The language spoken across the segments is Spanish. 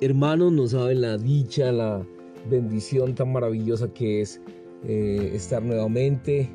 hermanos no saben la dicha, la bendición tan maravillosa que es eh, estar nuevamente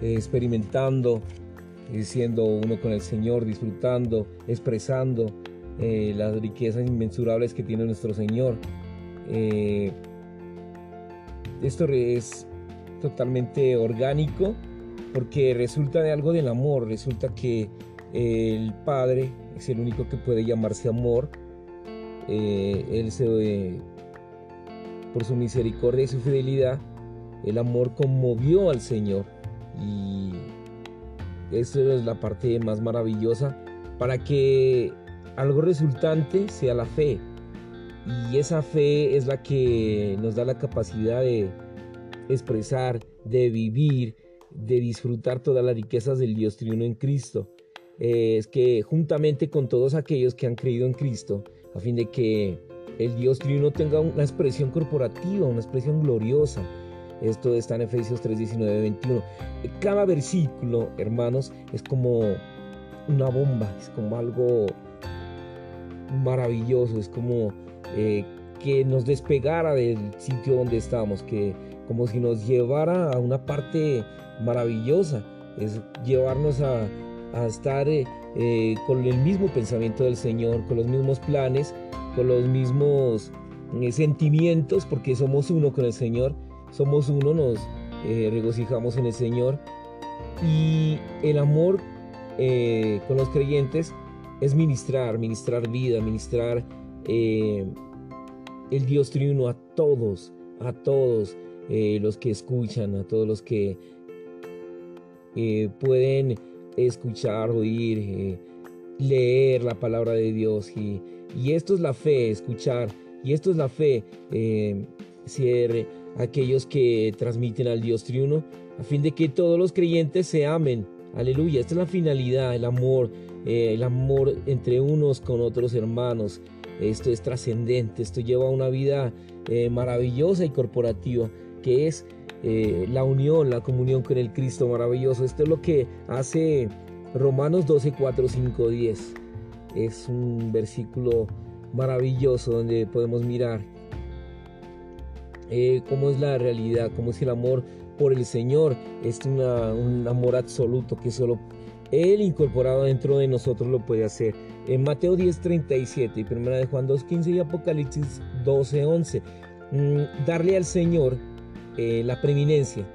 eh, experimentando, eh, siendo uno con el Señor, disfrutando, expresando las riquezas inmensurables que tiene nuestro Señor. esto es totalmente orgánico porque resulta de algo del amor, resulta que el Padre es el único que puede llamarse amor. Él se por su misericordia y su fidelidad, el amor conmovió al Señor. Y eso es la parte más maravillosa para que algo resultante sea la fe. Y esa fe es la que nos da la capacidad de expresar, de vivir, de disfrutar todas las riquezas del Dios triuno en Cristo. Es que juntamente con todos aquellos que han creído en Cristo, a fin de que el Dios Trino tenga una expresión corporativa, una expresión gloriosa. Esto está en Efesios 3, 19, 21. Cada versículo, hermanos, es como una bomba, es como algo maravilloso, es como eh, que nos despegara del sitio donde estamos, que como si nos llevara a una parte maravillosa, es llevarnos a, estar eh, eh, con el mismo pensamiento del Señor, con los mismos planes con los mismos eh, sentimientos, porque somos uno con el Señor, somos uno, nos eh, regocijamos en el Señor. Y el amor con los creyentes es ministrar, ministrar vida, ministrar el Dios triuno a todos, a todos los que escuchan, a todos los que pueden escuchar, oír, leer la palabra de Dios y esto es la fe, escuchar. Y esto es la fe, eh, ser aquellos que transmiten al Dios triuno, a fin de que todos los creyentes se amen. Aleluya, esta es la finalidad, el amor, eh, el amor entre unos con otros hermanos. Esto es trascendente, esto lleva una vida eh, maravillosa y corporativa, que es la unión, la comunión con el Cristo maravilloso. Esto es lo que hace Romanos 12, 4, 5, 10 es un versículo maravilloso donde podemos mirar eh, cómo es la realidad, cómo es el amor por el Señor. Es un amor absoluto que solo Él incorporado dentro de nosotros lo puede hacer. En Mateo 10:37 y 1 de Juan 2:15 y Apocalipsis 12:11. Mm, darle al Señor eh, la preeminencia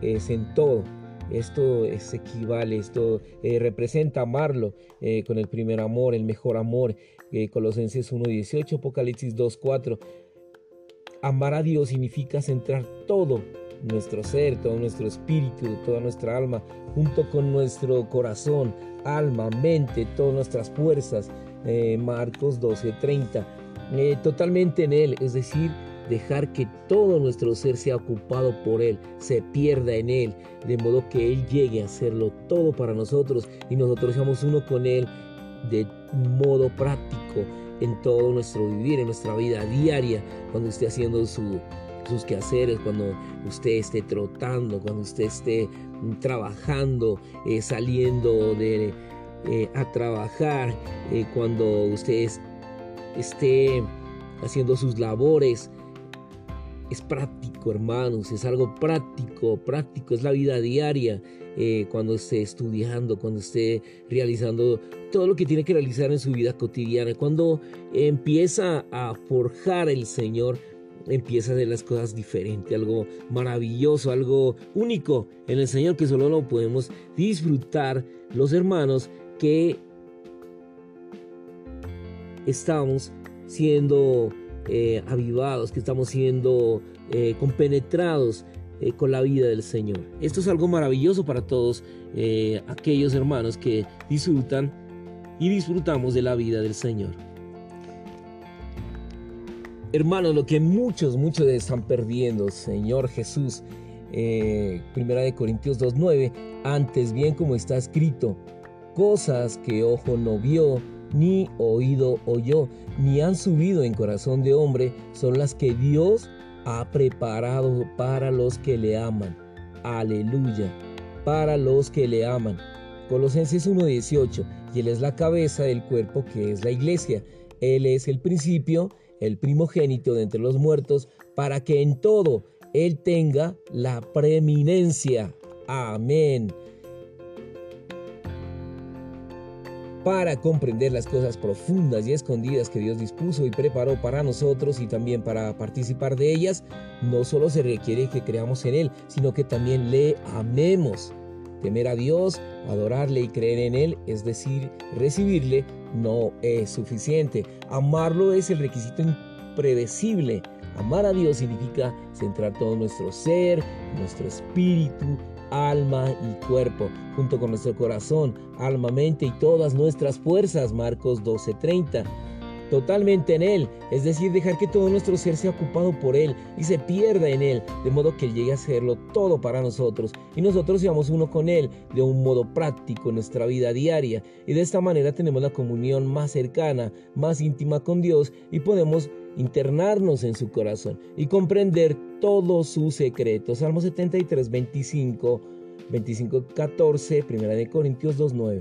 es en todo esto es equivale, esto eh, representa amarlo eh, con el primer amor, el mejor amor. Eh, Colosenses 1.18, Apocalipsis 2.4. Amar a Dios significa centrar todo nuestro ser, todo nuestro espíritu, toda nuestra alma, junto con nuestro corazón, alma, mente, todas nuestras fuerzas. Marcos 12.30. totalmente en Él, es decir, dejar que todo nuestro ser sea ocupado por Él, se pierda en Él, de modo que Él llegue a hacerlo todo para nosotros y nosotros seamos uno con Él de modo práctico en todo nuestro vivir, en nuestra vida diaria, cuando esté haciendo sus quehaceres, cuando usted esté trotando, cuando usted esté trabajando, eh, saliendo de, eh, a trabajar, eh, cuando usted esté haciendo sus labores, es práctico, hermanos, es algo práctico, práctico, es la vida diaria, eh, cuando esté estudiando, cuando esté realizando todo lo que tiene que realizar en su vida cotidiana, cuando empieza a forjar el Señor, empieza a hacer las cosas diferentes, algo maravilloso, algo único en el Señor que solo lo podemos disfrutar los hermanos que estamos siendo eh, avivados, que estamos siendo eh, compenetrados eh, con la vida del Señor. Esto es algo maravilloso para todos aquellos hermanos que disfrutan y disfrutamos de la vida del Señor. Hermanos, lo que muchos, muchos están perdiendo, Señor Jesús, Primera de Corintios 2.9, antes bien como está escrito, cosas que ojo no vio, ni oído oyó, ni han subido en corazón de hombre, son las que Dios ha preparado para los que le aman. Aleluya, para los que le aman. Colosenses 1:18, y Él es la cabeza del cuerpo que es la iglesia. Él es el principio, el primogénito de entre los muertos, para que en todo Él tenga la preeminencia. Amén. Para comprender las cosas profundas y escondidas que Dios dispuso y preparó para nosotros y también para participar de ellas, no solo se requiere que creamos en Él, sino que también le amemos. Temer a Dios, adorarle y creer en Él, es decir, recibirle, no es suficiente. Amarlo es el requisito impredecible. Amar a Dios significa centrar todo nuestro ser, nuestro espíritu, alma y cuerpo, junto con nuestro corazón, alma, mente y todas nuestras fuerzas. Marcos 12:30. Totalmente en Él, es decir, dejar que todo nuestro ser sea ocupado por Él y se pierda en Él, de modo que Él llegue a hacerlo todo para nosotros y nosotros seamos uno con Él de un modo práctico en nuestra vida diaria. Y de esta manera tenemos la comunión más cercana, más íntima con Dios y podemos internarnos en su corazón y comprender todos sus secretos. Salmo 73, 25, 25, 14, 1 de Corintios 2, 9.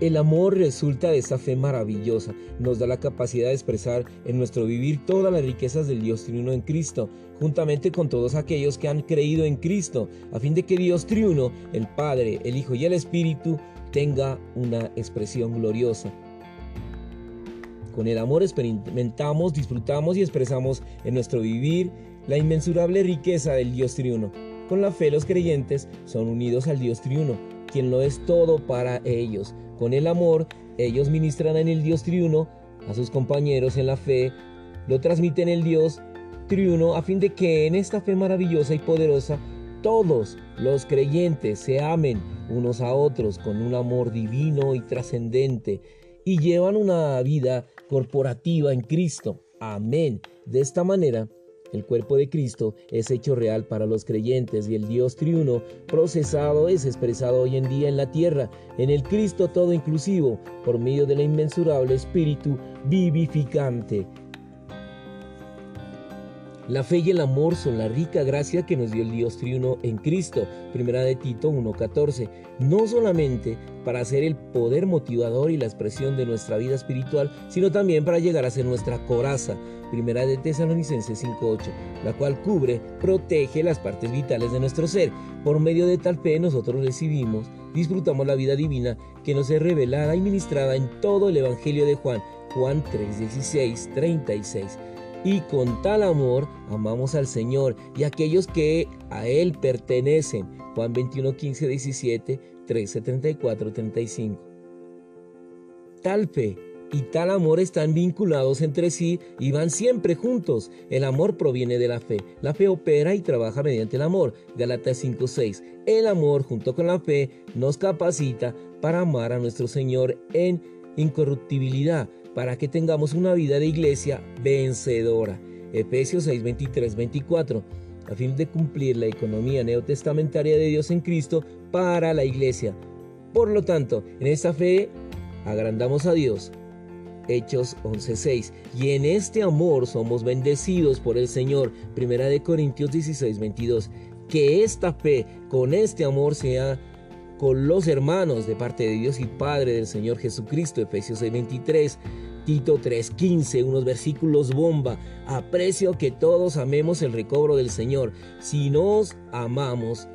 El amor resulta de esa fe maravillosa, nos da la capacidad de expresar en nuestro vivir todas las riquezas del Dios triuno en Cristo, juntamente con todos aquellos que han creído en Cristo, a fin de que Dios triuno, el Padre, el Hijo y el Espíritu, tenga una expresión gloriosa. Con el amor experimentamos, disfrutamos y expresamos en nuestro vivir la inmensurable riqueza del Dios triuno. Con la fe los creyentes son unidos al Dios triuno, quien lo es todo para ellos. Con el amor, ellos ministran en el Dios triuno a sus compañeros en la fe, lo transmiten el Dios triuno a fin de que en esta fe maravillosa y poderosa todos los creyentes se amen unos a otros con un amor divino y trascendente y llevan una vida corporativa en Cristo. Amén. De esta manera, el cuerpo de Cristo es hecho real para los creyentes y el Dios triuno procesado es expresado hoy en día en la tierra, en el Cristo todo inclusivo, por medio del inmensurable Espíritu vivificante. La fe y el amor son la rica gracia que nos dio el Dios triuno en Cristo. Primera de Tito 1.14. No solamente para ser el poder motivador y la expresión de nuestra vida espiritual, sino también para llegar a ser nuestra coraza. Primera de Tesalonicenses 5.8, la cual cubre, protege las partes vitales de nuestro ser. Por medio de tal fe nosotros recibimos, disfrutamos la vida divina que nos es revelada y ministrada en todo el Evangelio de Juan, Juan 3.16, 36 y con tal amor amamos al Señor y a aquellos que a Él pertenecen. Juan 21, 15, 17, 13, 34, 35. Tal fe y tal amor están vinculados entre sí y van siempre juntos. El amor proviene de la fe. La fe opera y trabaja mediante el amor. Galatas 5:6. El amor junto con la fe nos capacita para amar a nuestro Señor en incorruptibilidad para que tengamos una vida de iglesia vencedora. Efesios 6, 23, 24, a fin de cumplir la economía neotestamentaria de Dios en Cristo para la iglesia. Por lo tanto, en esta fe agrandamos a Dios. Hechos 11:6 y en este amor somos bendecidos por el Señor. Primera de Corintios 16, 22. Que esta fe con este amor sea con los hermanos de parte de Dios y Padre del Señor Jesucristo, Efesios 6:23, Tito 3:15, unos versículos bomba. Aprecio que todos amemos el recobro del Señor. Si nos amamos,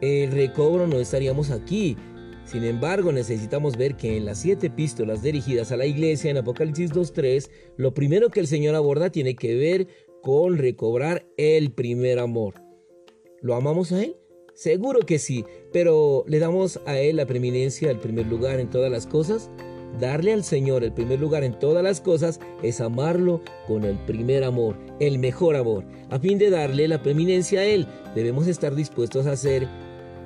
el recobro no estaríamos aquí. Sin embargo, necesitamos ver que en las siete epístolas dirigidas a la iglesia en Apocalipsis 2.3, lo primero que el Señor aborda tiene que ver con recobrar el primer amor. ¿Lo amamos a Él? Seguro que sí, pero ¿le damos a Él la preeminencia, el primer lugar en todas las cosas? Darle al Señor el primer lugar en todas las cosas es amarlo con el primer amor, el mejor amor. A fin de darle la preeminencia a Él, debemos estar dispuestos a hacer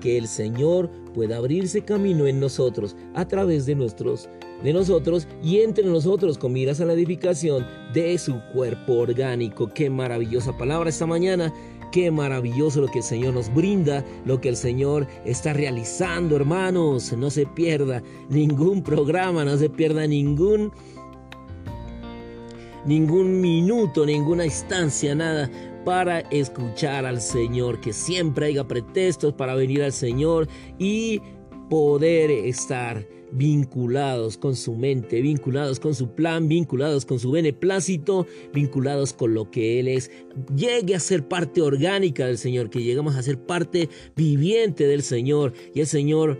que el Señor pueda abrirse camino en nosotros a través de nuestros de nosotros y entre nosotros con miras a la edificación de su cuerpo orgánico. Qué maravillosa palabra esta mañana Qué maravilloso lo que el Señor nos brinda, lo que el Señor está realizando, hermanos. No se pierda ningún programa, no se pierda ningún ningún minuto, ninguna instancia, nada, para escuchar al Señor, que siempre haya pretextos para venir al Señor y poder estar vinculados con su mente, vinculados con su plan, vinculados con su beneplácito, vinculados con lo que Él es. Llegue a ser parte orgánica del Señor, que llegamos a ser parte viviente del Señor y el Señor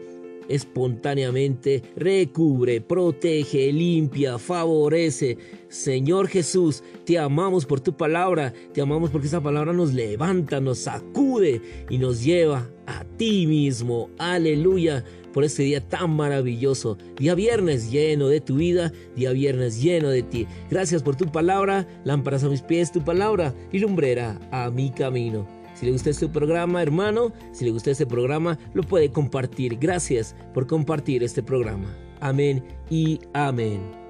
espontáneamente recubre, protege, limpia, favorece. Señor Jesús, te amamos por tu palabra, te amamos porque esa palabra nos levanta, nos sacude y nos lleva a ti mismo. Aleluya por este día tan maravilloso. Día viernes lleno de tu vida, día viernes lleno de ti. Gracias por tu palabra, lámparas a mis pies, tu palabra y lumbrera a mi camino. Si le gusta este programa, hermano, si le gusta este programa, lo puede compartir. Gracias por compartir este programa. Amén y amén.